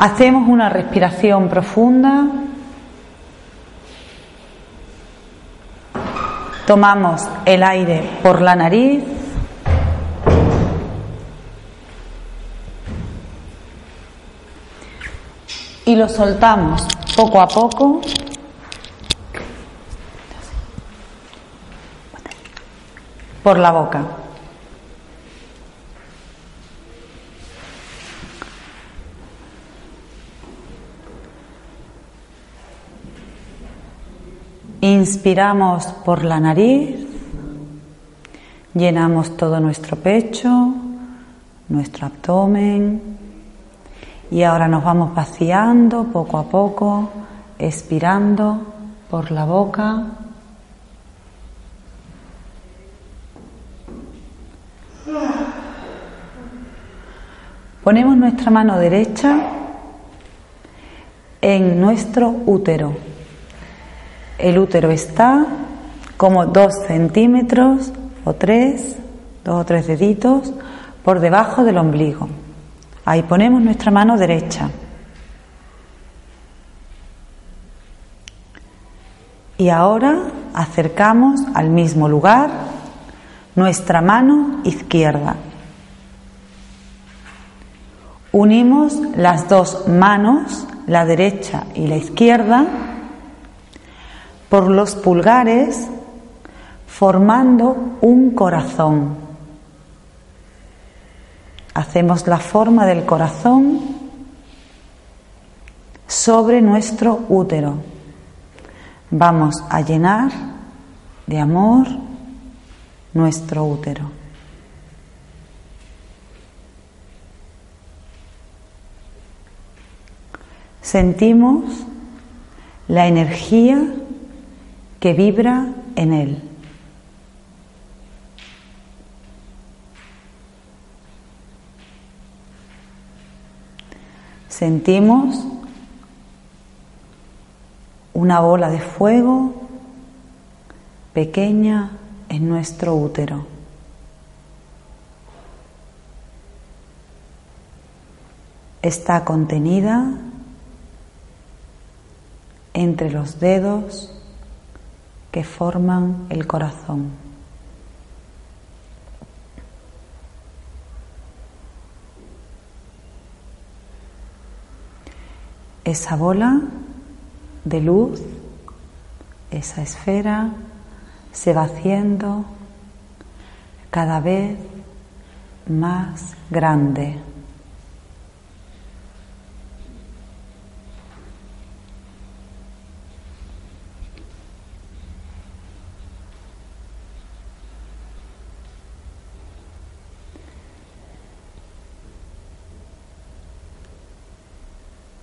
Hacemos una respiración profunda. Tomamos el aire por la nariz. Y lo soltamos poco a poco. Por la boca. Inspiramos por la nariz, llenamos todo nuestro pecho, nuestro abdomen y ahora nos vamos vaciando poco a poco, expirando por la boca. Ponemos nuestra mano derecha en nuestro útero el útero está como dos centímetros o tres, dos o tres deditos por debajo del ombligo. Ahí ponemos nuestra mano derecha. Y ahora acercamos al mismo lugar nuestra mano izquierda. Unimos las dos manos, la derecha y la izquierda, por los pulgares formando un corazón. Hacemos la forma del corazón sobre nuestro útero. Vamos a llenar de amor nuestro útero. Sentimos la energía que vibra en él. Sentimos una bola de fuego pequeña en nuestro útero. Está contenida entre los dedos que forman el corazón. Esa bola de luz, esa esfera, se va haciendo cada vez más grande.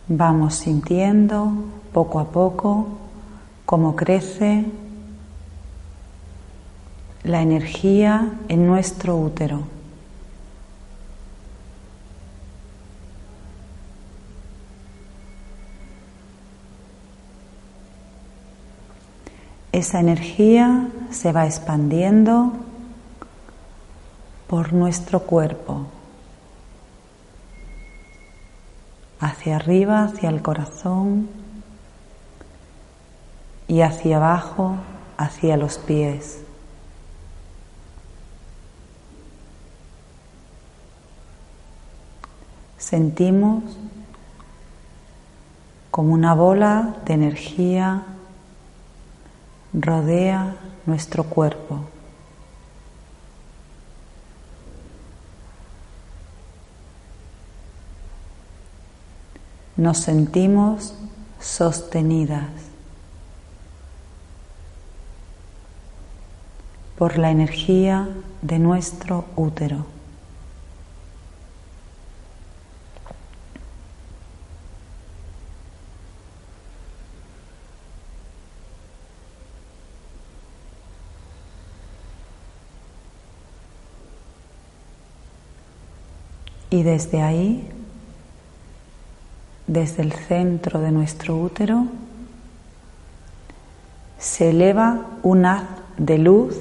Vamos sintiendo poco a poco cómo crece la energía en nuestro útero. Esa energía se va expandiendo por nuestro cuerpo. Hacia arriba, hacia el corazón y hacia abajo, hacia los pies. Sentimos como una bola de energía rodea nuestro cuerpo. Nos sentimos sostenidas por la energía de nuestro útero. Y desde ahí desde el centro de nuestro útero se eleva un haz de luz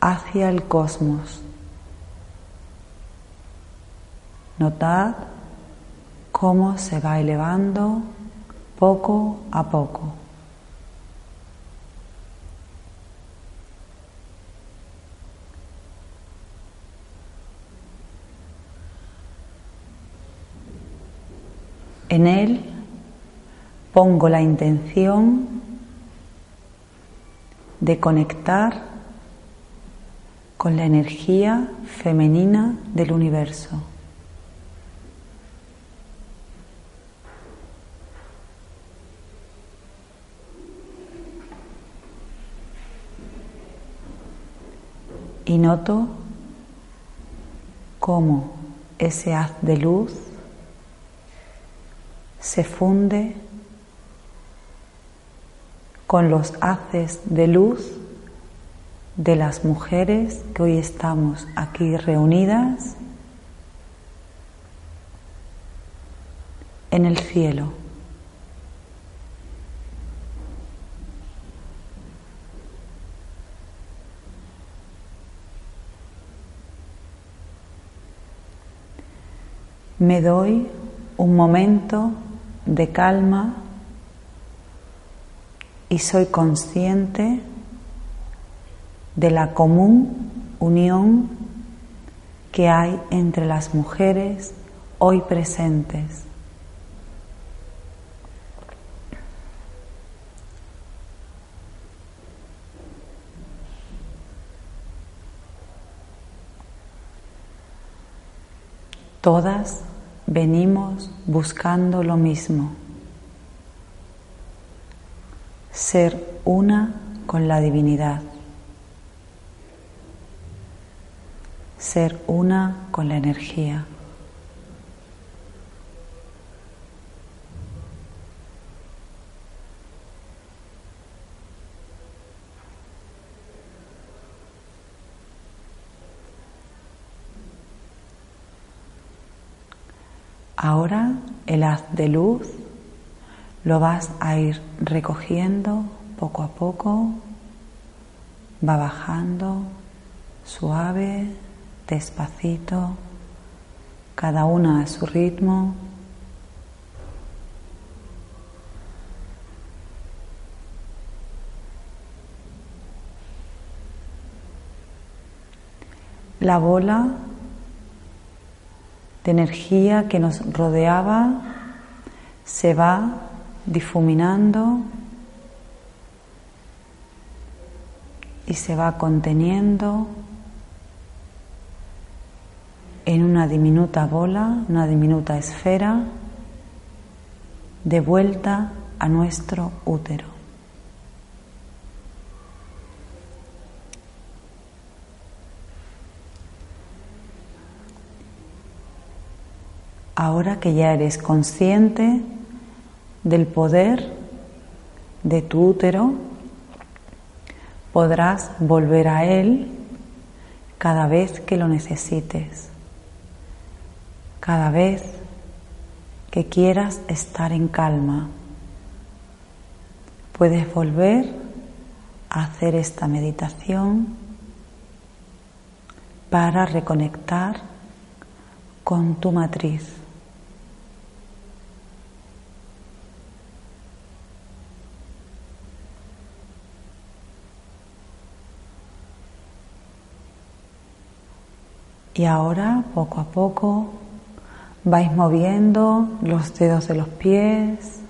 hacia el cosmos. Notad cómo se va elevando poco a poco. En él pongo la intención de conectar con la energía femenina del universo. Y noto cómo ese haz de luz se funde con los haces de luz de las mujeres que hoy estamos aquí reunidas en el cielo. Me doy un momento de calma y soy consciente de la común unión que hay entre las mujeres hoy presentes. Todas venimos buscando lo mismo, ser una con la divinidad, ser una con la energía. Ahora el haz de luz lo vas a ir recogiendo poco a poco, va bajando suave, despacito, cada una a su ritmo. La bola de energía que nos rodeaba se va difuminando y se va conteniendo en una diminuta bola, una diminuta esfera, de vuelta a nuestro útero. Ahora que ya eres consciente del poder de tu útero, podrás volver a él cada vez que lo necesites, cada vez que quieras estar en calma. Puedes volver a hacer esta meditación para reconectar con tu matriz. Y ahora, poco a poco, vais moviendo los dedos de los pies,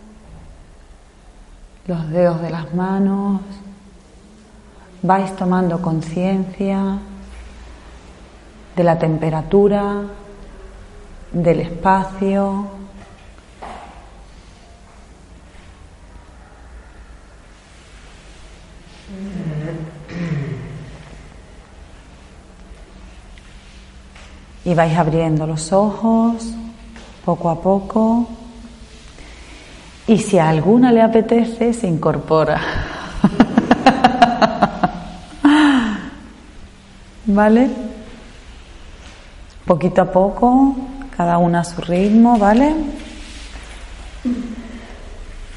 los dedos de las manos, vais tomando conciencia de la temperatura, del espacio, Y vais abriendo los ojos poco a poco. Y si a alguna le apetece, se incorpora. ¿Vale? Poquito a poco, cada una a su ritmo, ¿vale?